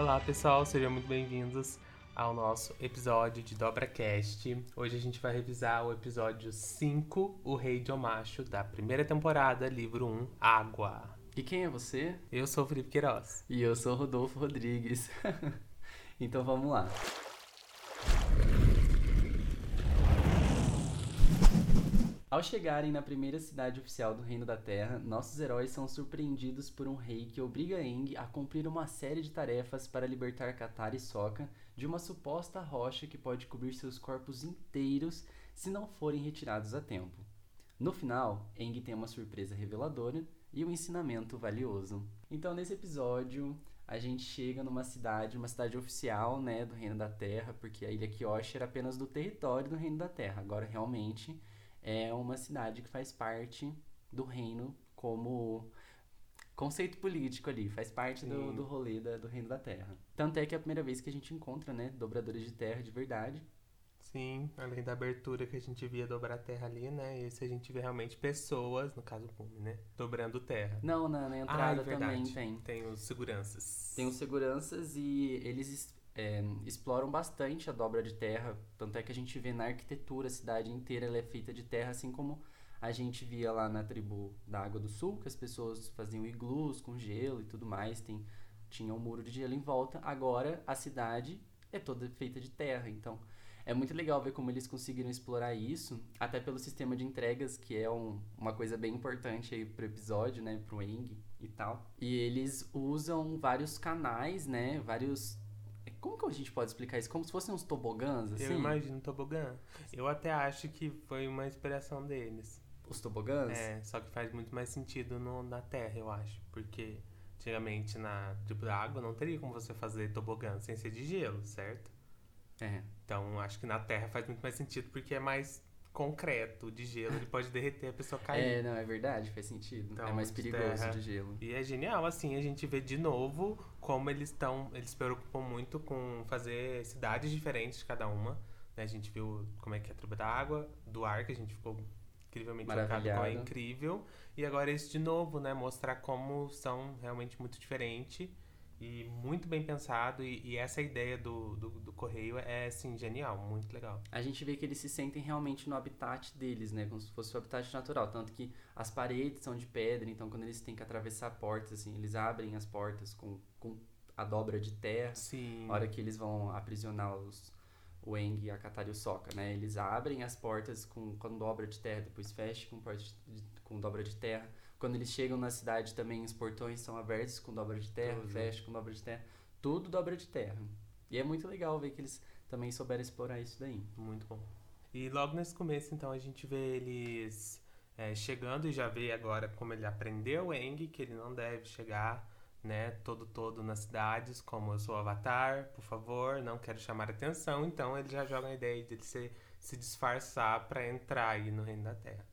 Olá pessoal, sejam muito bem-vindos ao nosso episódio de DobraCast. Hoje a gente vai revisar o episódio 5, O Rei de Omacho, da primeira temporada, livro 1, Água. E quem é você? Eu sou o Felipe Queiroz. E eu sou o Rodolfo Rodrigues. então vamos lá. Ao chegarem na primeira cidade oficial do Reino da Terra, nossos heróis são surpreendidos por um rei que obriga Aang a cumprir uma série de tarefas para libertar Katara e Sokka de uma suposta rocha que pode cobrir seus corpos inteiros se não forem retirados a tempo. No final, Aang tem uma surpresa reveladora e um ensinamento valioso. Então, nesse episódio, a gente chega numa cidade, uma cidade oficial, né, do Reino da Terra, porque a ilha Kyoshi era apenas do território do Reino da Terra. Agora, realmente, é uma cidade que faz parte do reino como conceito político ali, faz parte do, do rolê da, do reino da terra. Tanto é que é a primeira vez que a gente encontra, né, dobradores de terra de verdade. Sim, além da abertura que a gente via dobrar terra ali, né? Esse a gente vê realmente pessoas, no caso o Pume, né? Dobrando terra. Não, na, na entrada ah, é também tem. Tem os seguranças. Tem os seguranças e eles é, exploram bastante a dobra de terra. Tanto é que a gente vê na arquitetura a cidade inteira ela é feita de terra, assim como a gente via lá na tribo da Água do Sul, que as pessoas faziam iglus com gelo e tudo mais, tem, tinha um muro de gelo em volta. Agora a cidade é toda feita de terra, então é muito legal ver como eles conseguiram explorar isso, até pelo sistema de entregas, que é um, uma coisa bem importante aí pro episódio, né, pro Eng e tal. E eles usam vários canais, né, vários como que a gente pode explicar isso? Como se fossem uns tobogãs, assim? Eu imagino tobogã. Eu até acho que foi uma inspiração deles. Os tobogãs? É, só que faz muito mais sentido no, na Terra, eu acho. Porque antigamente na tipo da água não teria como você fazer tobogã sem ser de gelo, certo? É. Então acho que na Terra faz muito mais sentido porque é mais concreto de gelo, ele pode derreter a pessoa cair. É, não, é verdade, faz sentido. Então, é mais perigoso de, de gelo. E é genial, assim, a gente vê de novo como eles estão. Eles se preocupam muito com fazer cidades diferentes de cada uma. Né? A gente viu como é que é a tribo da água, do ar, que a gente ficou incrivelmente chocado com é incrível. E agora esse de novo, né? Mostrar como são realmente muito diferentes e muito bem pensado. E, e essa ideia do, do, do, correio é, assim, genial, muito legal. A gente vê que eles se sentem realmente no habitat deles, né? Como se fosse o habitat natural. Tanto que as paredes são de pedra, então quando eles têm que atravessar portas, assim, eles abrem as portas com, com a dobra de terra. Sim. Na hora que eles vão aprisionar os, o Eng, a Katara e o Sokka, né? Eles abrem as portas com, com dobra de terra, depois fecham com, de, com dobra de terra quando eles chegam na cidade também, os portões são abertos com dobra de terra, uhum. fecha com dobra de terra. Tudo dobra de terra. E é muito legal ver que eles também souberam explorar isso daí. Muito bom. E logo nesse começo, então, a gente vê eles é, chegando e já vê agora como ele aprendeu o Eng, que ele não deve chegar, né, todo todo nas cidades, como eu sou avatar, por favor, não quero chamar atenção. Então ele já joga a ideia de ele se, se disfarçar para entrar aí no Reino da Terra.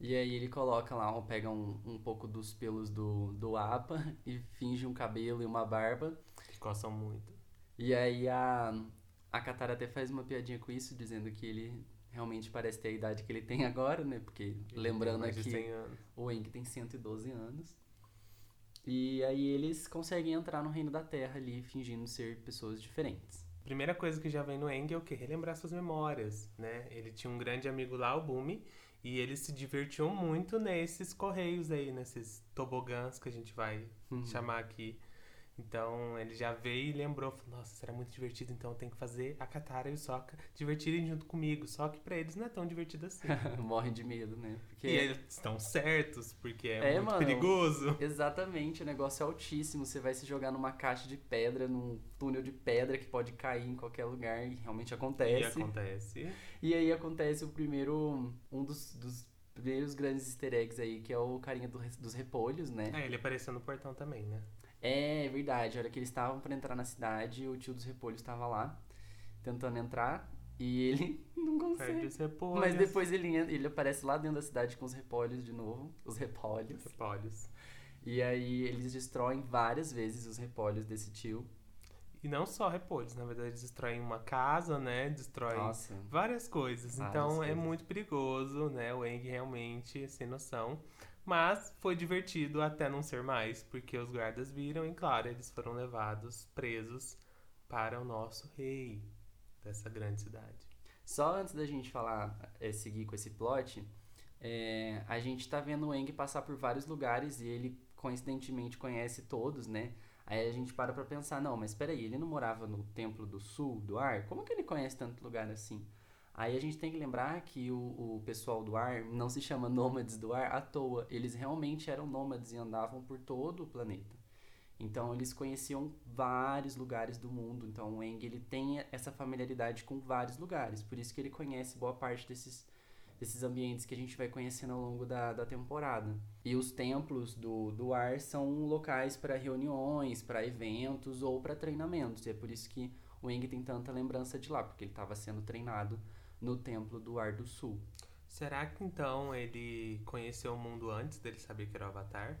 E aí ele coloca lá, pega um, um pouco dos pelos do, do APA e finge um cabelo e uma barba. Que coçam muito. E aí a, a Katara até faz uma piadinha com isso, dizendo que ele realmente parece ter a idade que ele tem agora, né? Porque ele lembrando aqui, o Eng tem 112 anos. E aí eles conseguem entrar no reino da Terra ali, fingindo ser pessoas diferentes. Primeira coisa que já vem no Eng é o quê? Relembrar suas memórias, né? Ele tinha um grande amigo lá, o Bumi, e eles se divertiam muito nesses correios aí, nesses tobogãs que a gente vai uhum. chamar aqui. Então ele já veio e lembrou, falou, nossa, será muito divertido, então eu tenho que fazer a Katara e o Sokka divertirem junto comigo. Só que pra eles não é tão divertido assim. Morrem de medo, né? Porque... E eles estão certos, porque é, é muito mano, perigoso. Exatamente, o negócio é altíssimo. Você vai se jogar numa caixa de pedra, num túnel de pedra que pode cair em qualquer lugar e realmente acontece. E acontece. E aí acontece o primeiro, um dos, dos primeiros grandes easter eggs aí, que é o carinha do, dos repolhos, né? É, ele apareceu no portão também, né? É, é verdade. A hora que eles estavam para entrar na cidade, o tio dos repolhos estava lá, tentando entrar, e ele não consegue. Os. Mas depois ele, ele aparece lá dentro da cidade com os repolhos de novo. Os repolhos. Repolhos. E aí eles destroem várias vezes os repolhos desse tio. E não só repolhos, na verdade eles destroem uma casa, né? Destroem Nossa. várias coisas. Várias então é coisas. é muito perigoso, né? O Eng realmente, sem noção. Mas foi divertido até não ser mais, porque os guardas viram e, claro, eles foram levados presos para o nosso rei dessa grande cidade. Só antes da gente falar, é, seguir com esse plot, é, a gente tá vendo o Eng passar por vários lugares e ele coincidentemente conhece todos, né? Aí a gente para pra pensar, não, mas peraí, ele não morava no Templo do Sul, do Ar? Como que ele conhece tanto lugar assim? Aí a gente tem que lembrar que o, o pessoal do ar não se chama nômades do ar à toa. Eles realmente eram nômades e andavam por todo o planeta. Então eles conheciam vários lugares do mundo. Então o Eng ele tem essa familiaridade com vários lugares. Por isso que ele conhece boa parte desses, desses ambientes que a gente vai conhecendo ao longo da, da temporada. E os templos do, do ar são locais para reuniões, para eventos ou para treinamentos. E é por isso que o Eng tem tanta lembrança de lá, porque ele estava sendo treinado no templo do ar do sul. Será que então ele conheceu o mundo antes dele saber que era o Avatar?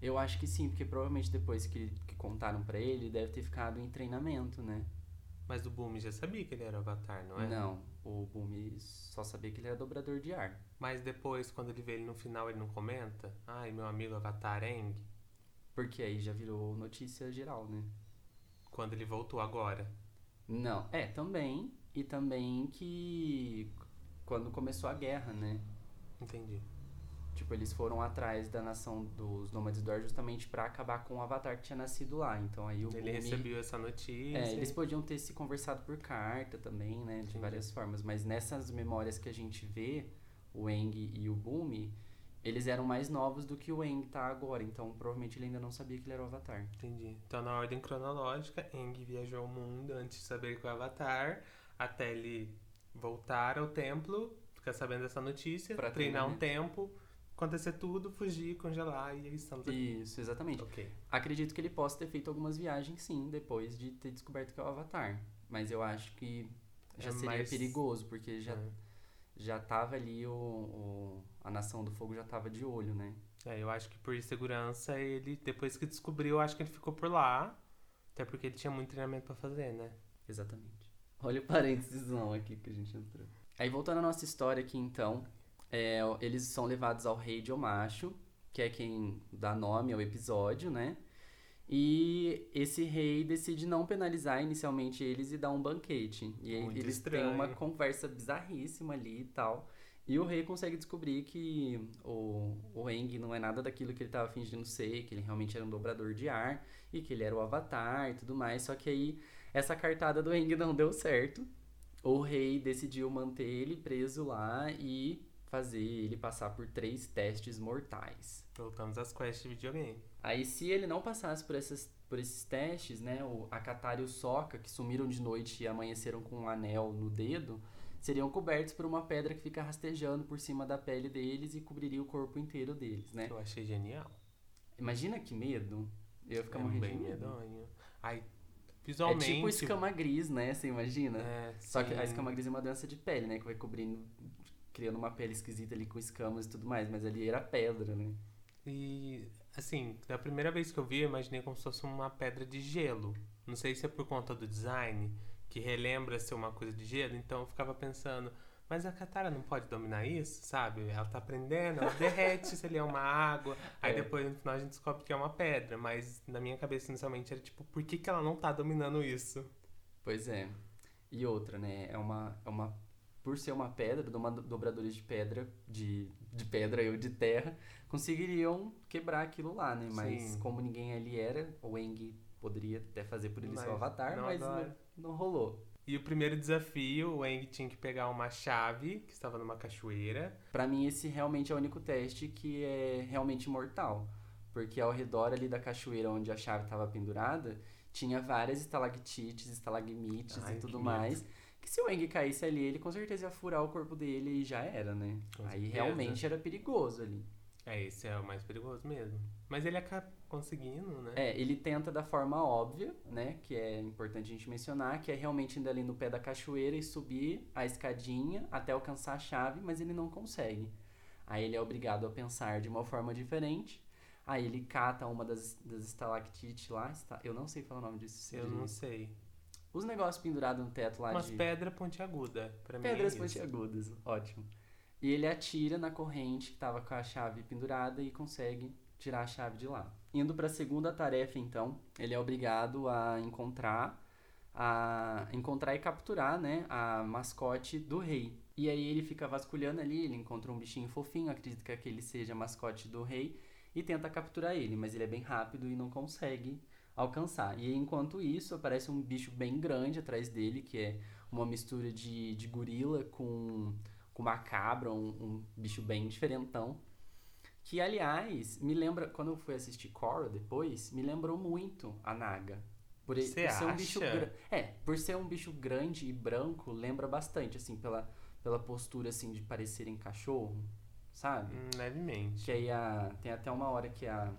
Eu acho que sim, porque provavelmente depois que, que contaram para ele, ele deve ter ficado em treinamento, né? Mas o Boom já sabia que ele era o Avatar, não é? Não, o Boom só sabia que ele era dobrador de ar. Mas depois, quando ele vê ele no final, ele não comenta? Ai, meu amigo Avatar Eng. Porque aí já virou notícia geral, né? Quando ele voltou agora. Não, é, também. E também que quando começou a guerra, né? Entendi. Tipo, eles foram atrás da nação dos Nômades do Ar justamente para acabar com o Avatar que tinha nascido lá. Então aí o Ele Bumi- recebeu essa notícia. É, eles podiam ter se conversado por carta também, né? De Entendi. várias formas. Mas nessas memórias que a gente vê, o Eng e o Bumi, eles eram mais novos do que o Eng tá agora. Então provavelmente ele ainda não sabia que ele era o Avatar. Entendi. Então, na ordem cronológica, Eng viajou ao mundo antes de saber que o Avatar, até ele voltar ao templo, ficar sabendo dessa notícia, Pra treinar um tempo, acontecer tudo, fugir, congelar e aí estamos aqui. Isso, exatamente. Ok. Acredito que ele possa ter feito algumas viagens sim, depois de ter descoberto que é o Avatar. Mas eu acho que já É seria mais- perigoso, porque já, É. já tava ali o, o- A Nação do Fogo já tava de olho, né? É, eu acho que por segurança, ele, depois que descobriu, eu acho que ele ficou por lá. Até porque ele tinha muito treinamento pra fazer, né? Exatamente. Olha o parênteses não aqui que a gente entrou. Aí voltando à nossa história aqui então, é, eles são levados ao rei de Omacho, que é quem dá nome ao episódio, né? E esse rei decide não penalizar inicialmente eles e dar um banquete. E Muito eles têm uma estranho. conversa bizarríssima ali e tal. E o rei consegue descobrir que o, o Eng não é nada daquilo que ele estava fingindo ser, que ele realmente era um dobrador de ar e que ele era o avatar e tudo mais. Só que aí essa cartada do Eng não deu certo. O rei decidiu manter ele preso lá e fazer ele passar por três testes mortais. Voltamos às quests de videogame. Aí, se ele não passasse por, essas, por esses testes, né, o Akatari e o Sokka, que sumiram de noite e amanheceram com um anel no dedo, seriam cobertos por uma pedra que fica rastejando por cima da pele deles e cobriria o corpo inteiro deles, né? Eu achei genial. Imagina que medo. Eu ia ficar é morrendo bem de medo. medonho. Ai, É visualmente... tipo escama gris, né? Você imagina? É, Só que a escama gris é uma doença de pele, né? Que vai cobrindo, criando uma pele esquisita ali com escamas e tudo mais. Mas ali era pedra, né? E, assim, da primeira vez que eu vi, eu imaginei como se fosse uma pedra de gelo. Não sei se é por conta do design, que relembra ser uma coisa de gelo, então eu ficava pensando, mas a Katara não pode dominar isso, sabe? Ela tá aprendendo, ela derrete se ele é uma água, aí É. depois no final a gente descobre que é uma pedra, mas na minha cabeça inicialmente era tipo, por que, que ela não tá dominando isso? Pois é. E outra, né? É uma, é uma. Por ser uma pedra, doma- dobradores de pedra, de, de pedra ou de terra, conseguiriam quebrar aquilo lá, né? Mas Sim. como ninguém ali era, o Eng poderia até fazer por ele Mas seu avatar, não mas não, não rolou. E o primeiro desafio, o Aang tinha que pegar uma chave que estava numa cachoeira. Pra mim, esse realmente é o único teste que é realmente mortal. Porque ao redor ali da cachoeira onde a chave estava pendurada, tinha várias estalactites, estalagmites Ai, e tudo mais. Que se o Eng caísse ali, ele com certeza ia furar o corpo dele e já era, né? Com Aí certeza. realmente era perigoso ali. É, esse é o mais perigoso mesmo. Mas ele acaba conseguindo, né? É, ele tenta da forma óbvia, né? Que é importante a gente mencionar, que é realmente indo ali no pé da cachoeira e subir a escadinha até alcançar a chave, mas ele não consegue. Aí ele é obrigado a pensar de uma forma diferente. Aí ele cata uma das, das estalactites lá. Eu não sei falar o nome disso. Eu de- não sei. Os negócios pendurados no teto lá Umas de... pedras pontiagudas. Pra mim Pedras é pontiagudas, ótimo. E ele atira na corrente que estava com a chave pendurada e consegue tirar a chave de lá. Indo para a segunda tarefa, então, ele é obrigado a encontrar a encontrar e capturar, né, a mascote do rei. E aí ele fica vasculhando ali, ele encontra um bichinho fofinho, acredita que aquele seja a mascote do rei e tenta capturar ele, mas ele é bem rápido e não consegue alcançar. E enquanto isso, aparece um bicho bem grande atrás dele, que é uma mistura de, de gorila com, com macabra, um, um bicho bem diferentão. Que, aliás, me lembra, quando eu fui assistir Korra depois, me lembrou muito a Naga. Por, por ser acha? um bicho É, por ser um bicho grande e branco, lembra bastante, assim, pela, pela postura, assim, de parecerem cachorro, sabe? Hum, levemente. Que aí a, tem até uma hora que a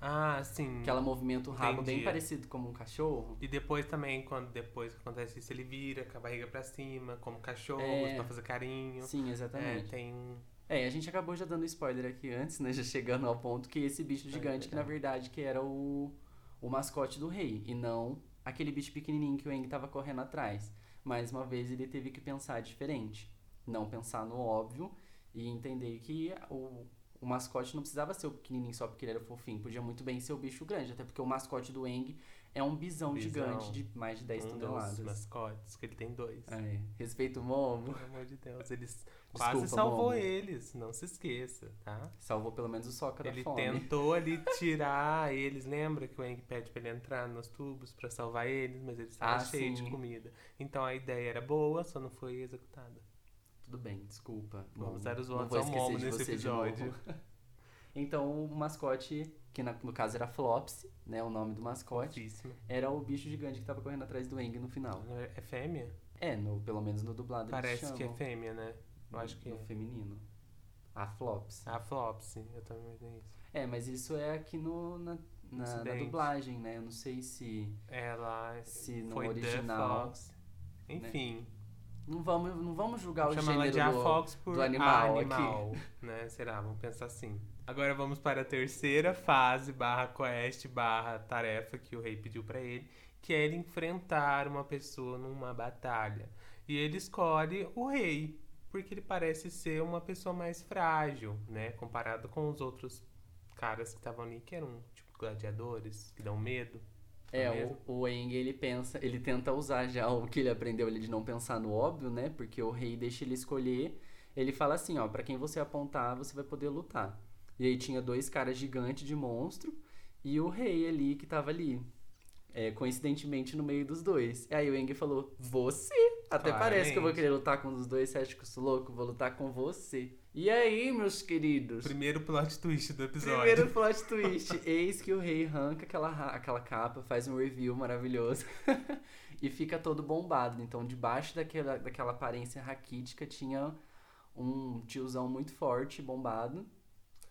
ah, sim. Que ela movimenta o rabo Entendi. bem parecido como um cachorro. E depois também, quando depois que acontece isso, ele vira com a barriga pra cima, como cachorro, É. pra fazer carinho. Sim, É, exatamente. tem. um É, a gente acabou já dando spoiler aqui antes, né? Já chegando ao ponto que esse bicho gigante, que na verdade que era o, o mascote do rei, e não aquele bicho pequenininho que o Eng tava correndo atrás. Mais uma vez ele teve que pensar diferente. Não pensar no óbvio e entender que o, o mascote não precisava ser o pequenininho só porque ele era fofinho. Podia muito bem ser o bicho grande, até porque o mascote do Eng é um bisão, Bisão. gigante de mais de 10 um dos toneladas. mascotes, que ele tem dois. É, respeita o Momo. Pelo amor de Deus, eles quase Desculpa, salvou Momo. eles, não se esqueça, tá? Salvou pelo menos o Soca da Ele fome. tentou ali tirar eles, lembra que o Eng pede pra ele entrar nos tubos pra salvar eles, mas ele estava Ah, cheio de sim. comida. Então a ideia era boa, só não foi executada. Tudo bem, desculpa. Os Não votos vou ao esquecer Momo de nesse você de episódio. então, o mascote, que na- no caso era Flopsy, né, o nome do mascote, Fofíssimo. era o bicho gigante que tava correndo atrás do Eng no final. É fêmea? É, no, pelo menos no dublado Parece que é fêmea, né? Eu acho que no é. feminino. A Flops. A Flopsy, eu também imaginei isso. É, mas isso é aqui no, na, na, na dublagem, né? Eu não sei se... Ela Se no foi original, Fox. Enfim, Não vamos, não vamos julgar o chama ela gênero de a do... Fox por do animal animal, né? Será? Vamos pensar assim. Agora vamos para a terceira fase, barra quest, barra tarefa que o rei pediu pra ele, que é ele enfrentar uma pessoa numa batalha. E ele escolhe o rei, porque ele parece ser uma pessoa mais frágil, né? Comparado com os outros caras que estavam ali, que eram tipo gladiadores, que dão medo. É, o, o Eng, ele pensa, ele tenta usar já o que ele aprendeu ali de não pensar no óbvio, né? Porque o rei deixa ele escolher. Ele fala assim, ó, pra quem você apontar, você vai poder lutar. E aí tinha dois caras gigantes de monstro e o rei ali que tava ali. É, coincidentemente no meio dos dois. E aí o Eng falou, você? Até parece que eu vou Claramente. querer lutar com um dos dois, você acha que eu sou louco? Vou lutar com você. E aí, meus queridos? Primeiro plot twist do episódio. Primeiro plot twist. Eis que o rei arranca aquela, aquela capa, faz um review maravilhoso e fica todo bombado. Então, debaixo daquela, daquela aparência raquítica tinha um tiozão muito forte, bombado.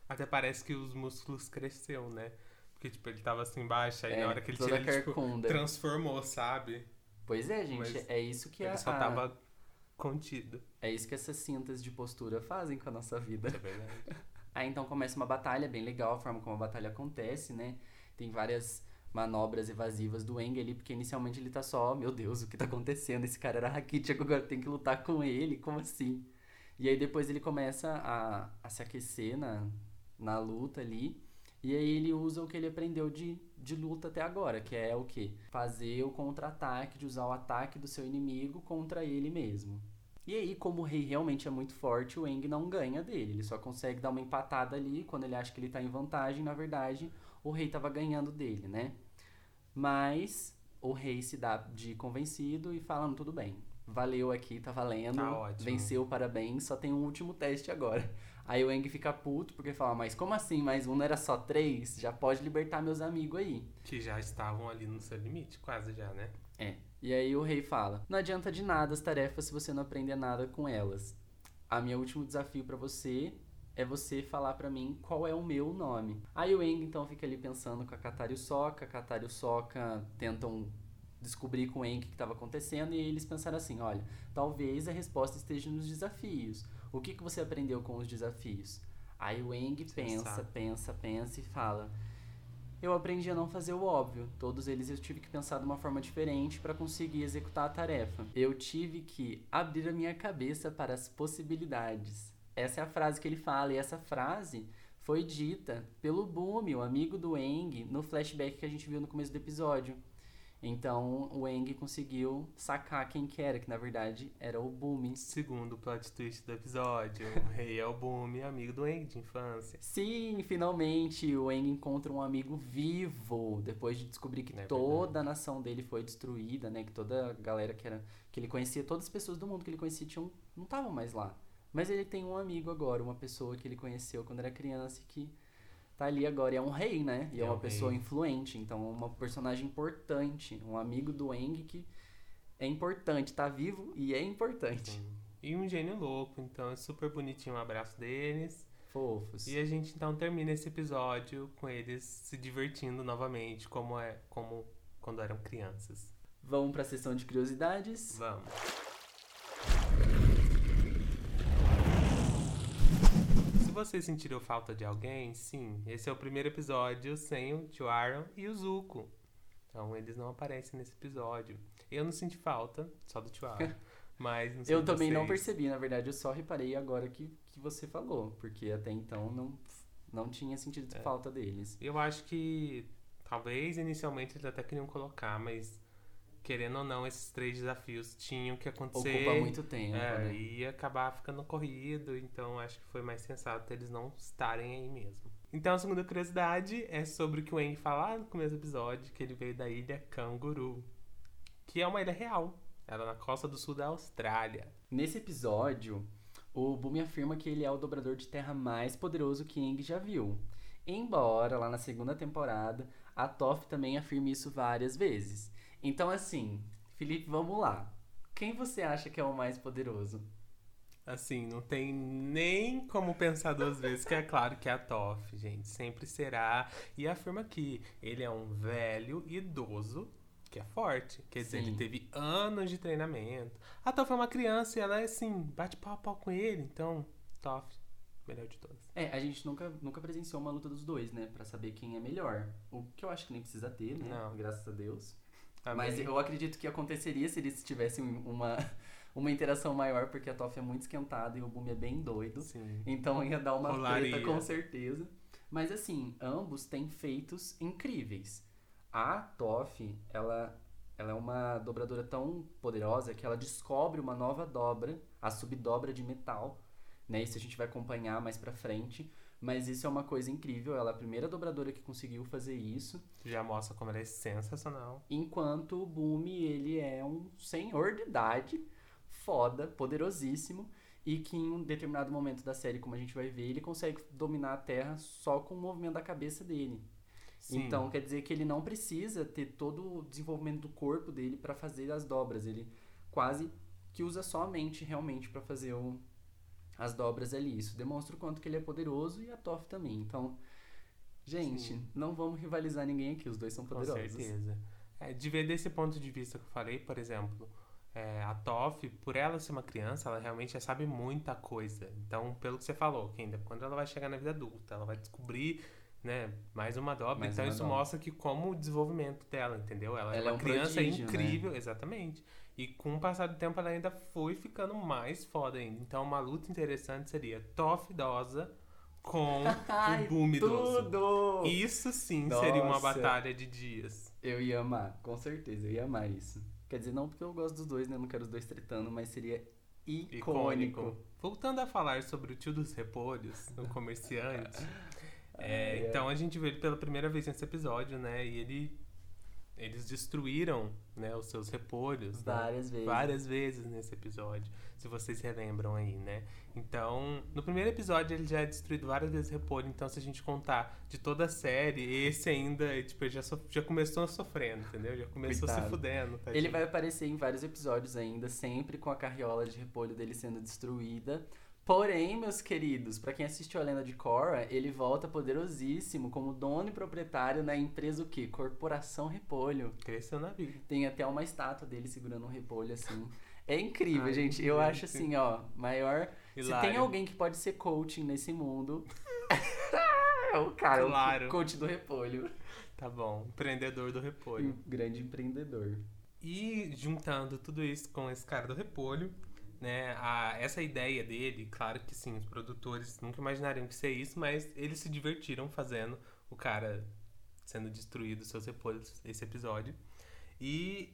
Até parece que os músculos cresceu, né? Porque, tipo, ele tava assim embaixo, aí É, na hora que ele tira, ele, tipo, transformou, sabe? Pois é, gente, Mas é isso que ele a, só tava contido. é isso que essas cintas de postura fazem com a nossa vida. É verdade. Aí então começa uma batalha bem legal, a forma como a batalha acontece, né? Tem várias manobras evasivas do Eng ali, porque inicialmente ele tá só, meu Deus, o que tá acontecendo? Esse cara era Rakitic, agora tem que lutar com ele, como assim? E aí depois ele começa a, a se aquecer na, na luta ali, e aí ele usa o que ele aprendeu de, de luta até agora, que é o quê? Fazer o contra-ataque, de usar o ataque do seu inimigo contra ele mesmo. E aí, como o rei realmente é muito forte, o Eng não ganha dele. Ele só consegue dar uma empatada ali quando ele acha que ele tá em vantagem. Na verdade, o rei tava ganhando dele, né? Mas o rei se dá de convencido e fala: "Não, tudo bem. Valeu aqui, tá valendo. Tá ótimo. Venceu, parabéns. Só tem um último teste agora. Aí o Eng fica puto porque fala: Mas como assim? Mais um não era só três? Já pode libertar meus amigos aí. Que já estavam ali no seu limite, quase já, né? É. E aí o rei fala: Não adianta de nada as tarefas se você não aprender nada com elas. A meu último desafio pra você é você falar pra mim qual é o meu nome. Aí o Eng então fica ali pensando com a Katara e o Sokka. A Katara e o Sokka tentam descobrir com o Eng o que estava acontecendo e eles pensaram assim: olha, talvez a resposta esteja nos desafios. O que, que você aprendeu com os desafios? Aí o Eng pensa, pensa, pensa e fala: eu aprendi a não fazer o óbvio. Todos eles eu tive que pensar de uma forma diferente para conseguir executar a tarefa. Eu tive que abrir a minha cabeça para as possibilidades. Essa é a frase que ele fala, e essa frase foi dita pelo Bumi, o amigo do Eng, no flashback que a gente viu no começo do episódio. Então o Eng conseguiu sacar quem que era, que na verdade era o Bumi. Segundo o plot twist do episódio, o rei é o Bumi, amigo do Eng de infância. Sim, finalmente o Eng encontra um amigo vivo, depois de descobrir que É toda a nação dele foi destruída, né? Que toda a galera que, era, que ele conhecia, todas as pessoas do mundo que ele conhecia tinham, não estavam mais lá. Mas ele tem um amigo agora, uma pessoa que ele conheceu quando era criança e que tá ali agora. E é um rei, né? E é, É uma um pessoa rei. influente, então é uma personagem importante, um amigo do Eng que é importante, tá vivo e é importante. Sim. E um gênio louco, então é super bonitinho o abraço deles. Fofos. E a gente então termina esse episódio com eles se divertindo novamente, como é como quando eram crianças. Vamos pra sessão de curiosidades. Vamos. Vocês sentiram falta de alguém, sim, esse é o primeiro episódio sem o tio Aaron e o Zuko. Então eles não aparecem nesse episódio. Eu não senti falta, só do tio Aaron. Mas não sei Eu também não vocês. percebi, na verdade, eu só reparei agora que, que você falou, porque até então não, não tinha sentido É. falta deles. Eu acho que talvez inicialmente eles até queriam colocar, mas querendo ou não, esses três desafios tinham que acontecer. Ocupa muito tempo, É, né? e acabar ficando corrido, então acho que foi mais sensato eles não estarem aí mesmo. Então a segunda curiosidade é sobre o que o Eng fala no começo do episódio, que ele veio da ilha Canguru, que é uma ilha real. Ela é na costa do sul da Austrália. Nesse episódio, o Bumi afirma que ele é o dobrador de terra mais poderoso que Aang já viu. Embora, lá na segunda temporada, a Toph também afirme isso várias vezes. Então, assim, Felipe, vamos lá. Quem você acha que é o mais poderoso? Assim, não tem nem como pensar duas vezes, que é claro que é a Toff, gente. Sempre será. E afirma que ele é um velho idoso que é forte. Quer dizer, Sim. ele teve anos de treinamento. A Toff é uma criança e ela é assim, bate pau a pau com ele. Então, Toff, melhor de todas. É, a gente nunca, nunca presenciou uma luta dos dois, né? Pra saber quem é melhor. O que eu acho que nem precisa ter, né? Não. Graças a Deus. Amém? Mas eu acredito que aconteceria se eles tivessem uma, uma interação maior, porque a Toff é muito esquentada e o Bumi é bem doido. Sim. Então ia dar uma Rolaria. treta com certeza. Mas assim, ambos têm feitos incríveis. A Toff, ela, ela é uma dobradora tão poderosa que ela descobre uma nova dobra, a subdobra de metal. Né? Isso a gente vai acompanhar mais pra frente. Mas isso é uma coisa incrível. Ela é a primeira dobradora que conseguiu fazer isso. Já mostra como ela é sensacional. Enquanto o Bumi, ele é um senhor de idade, foda, poderosíssimo, e que em um determinado momento da série, como a gente vai ver, ele consegue dominar a Terra só com o movimento da cabeça dele. Sim. Então, quer dizer que ele não precisa ter todo o desenvolvimento do corpo dele para fazer as dobras, ele quase que usa só a mente realmente para fazer o- as dobras ali. Isso demonstra o quanto que ele é poderoso e a Toph também. Então, gente, Sim. não vamos rivalizar ninguém aqui, os dois são Com poderosos. certeza. É, de ver desse ponto de vista que eu falei, por exemplo, é, a Toff, por ela ser uma criança, ela realmente já sabe muita coisa. Então, pelo que você falou, que ainda quando ela vai chegar na vida adulta, ela vai descobrir né, mais uma dobra. Mais então, uma isso dobra. mostra que como o desenvolvimento dela, entendeu? Ela, é Ela é uma um criança prodígio, né? incrível, exatamente. E com o passar do tempo, ela ainda foi ficando mais foda ainda. Então, uma luta interessante seria Toff idosa com Ai, o Boom idoso. tudo! Isso sim seria uma Nossa. batalha de dias. Eu ia amar, com certeza, eu ia amar isso. Quer dizer, não porque eu gosto dos dois, né? Eu não quero os dois tretando, mas seria icônico. Voltando a falar sobre o tio dos repolhos, o comerciante. é, Ai, ai. então a gente vê ele pela primeira vez nesse episódio, né? E ele. Eles destruíram né, os seus repolhos. né, Várias vezes. Várias vezes nesse episódio. Se vocês relembram aí, né? Então, no primeiro episódio ele já é destruído várias vezes repolho. Então, se a gente contar de toda a série, esse ainda, tipo, ele já, so- já começou sofrendo, entendeu? Já começou Coitado. se fudendo. Ele vai aparecer em vários episódios ainda, sempre com a carriola de repolho dele sendo destruída. Porém, meus queridos, pra quem assistiu a Lenda de Korra, ele volta poderosíssimo como dono e proprietário na empresa o quê? Corporação Repolho. Cresceu na vida. Tem até uma estátua dele segurando um repolho assim. É incrível, Ai, gente. Eu acho assim, ó, maior. Se Hilário. tem alguém que pode ser coaching nesse mundo, é o cara, Claro. o coach do repolho. Tá bom, empreendedor do repolho. um grande empreendedor. E juntando tudo isso com esse cara do repolho, né, a, essa ideia dele, claro que sim, os produtores nunca imaginariam que ser isso, mas eles se divertiram fazendo o cara sendo destruído, seus repolhos, esse episódio. E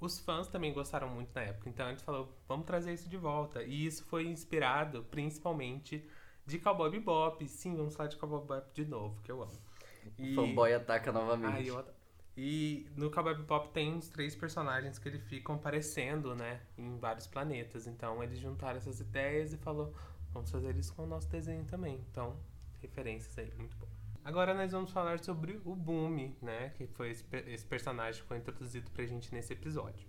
os fãs também gostaram muito na época, então a gente falou, vamos trazer isso de volta. E isso foi inspirado principalmente de Cowboy Bebop. Sim, vamos falar de Cowboy Bebop de novo, que eu amo. E... Fanboy ataca novamente. Ai, eu... E no Cowboy Bebop tem uns três personagens que ele ficam aparecendo, né, em vários planetas. Então eles juntaram essas ideias e falou, vamos fazer isso com o nosso desenho também. Então, referências aí, muito bom. Agora nós vamos falar sobre o Boom, né, que foi esse, esse personagem que foi introduzido pra gente nesse episódio.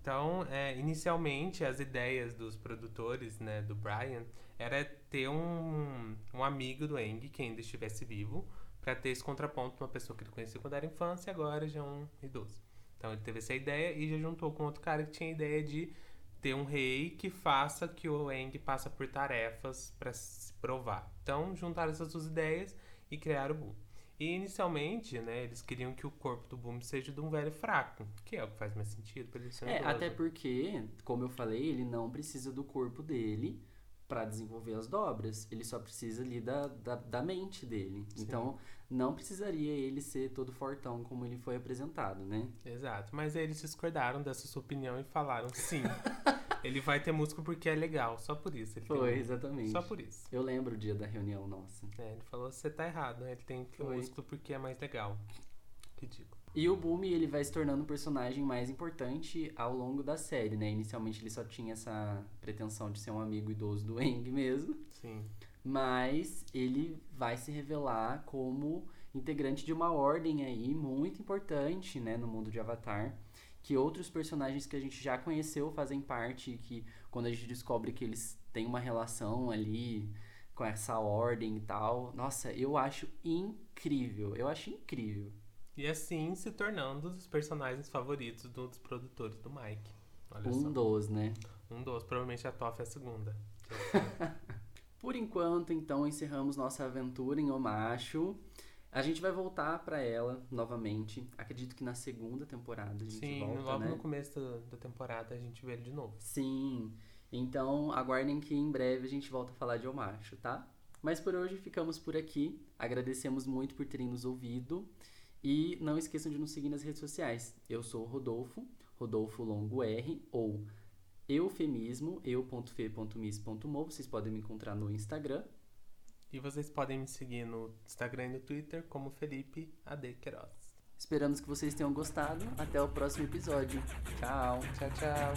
Então, é, inicialmente, as ideias dos produtores, né, do Brian, era ter um, um amigo do Eng que ainda estivesse vivo, para ter esse contraponto de uma pessoa que ele conhecia quando era infância e agora já é um idoso. Então ele teve essa ideia e já juntou com outro cara que tinha a ideia de ter um rei que faça que o Eng passa por tarefas para se provar. Então juntaram essas duas ideias e criaram o Boom. E inicialmente, né, eles queriam que o corpo do Boom seja de um velho fraco, que é o que faz mais sentido para ele ser um É, idoso. até porque, como eu falei, ele não precisa do corpo dele para desenvolver as dobras. Ele só precisa ali da, da, da mente dele. Sim. Então, não precisaria ele ser todo fortão como ele foi apresentado, né? Exato. Mas eles discordaram dessa sua opinião e falaram sim. ele vai ter músculo porque é legal, só por isso. Ele tem Foi, um- exatamente. Só por isso. Eu lembro o dia da reunião nossa. É, ele falou, você tá errado, né? Ele tem que ter Foi. músculo porque é mais legal. Ridículo. E o Boomy, ele vai se tornando o personagem mais importante ao longo da série, né? Inicialmente ele só tinha essa pretensão de ser um amigo idoso do Eng mesmo. Sim. mas ele vai se revelar como integrante de uma ordem aí muito importante, né, no mundo de Avatar, que outros personagens que a gente já conheceu fazem parte e que quando a gente descobre que eles têm uma relação ali com essa ordem e tal, nossa, eu acho incrível, eu acho incrível. E assim se tornando um dos personagens favoritos do- dos produtores do Mike. Olha Um só. dos, né? Um dos. Provavelmente a Toff é a segunda. Por enquanto, então, encerramos nossa aventura em Omacho. A gente vai voltar pra ela novamente. Acredito que na segunda temporada a gente Sim, volta, logo né? no começo da, da temporada a gente vê ele de novo. Sim. Então, aguardem que em breve a gente volta a falar de Omacho, tá? Mas por hoje ficamos por aqui. Agradecemos muito por terem nos ouvido. E não esqueçam de nos seguir nas redes sociais. Eu sou o Rodolfo, Rodolfo Longo R, ou eufemismo, eu.fe.mis.mo. Vocês podem me encontrar no Instagram. E vocês podem me seguir no Instagram e no Twitter como Felipe AD Queiroz. Esperamos que vocês tenham gostado. Até o próximo episódio. Tchau. Tchau, tchau.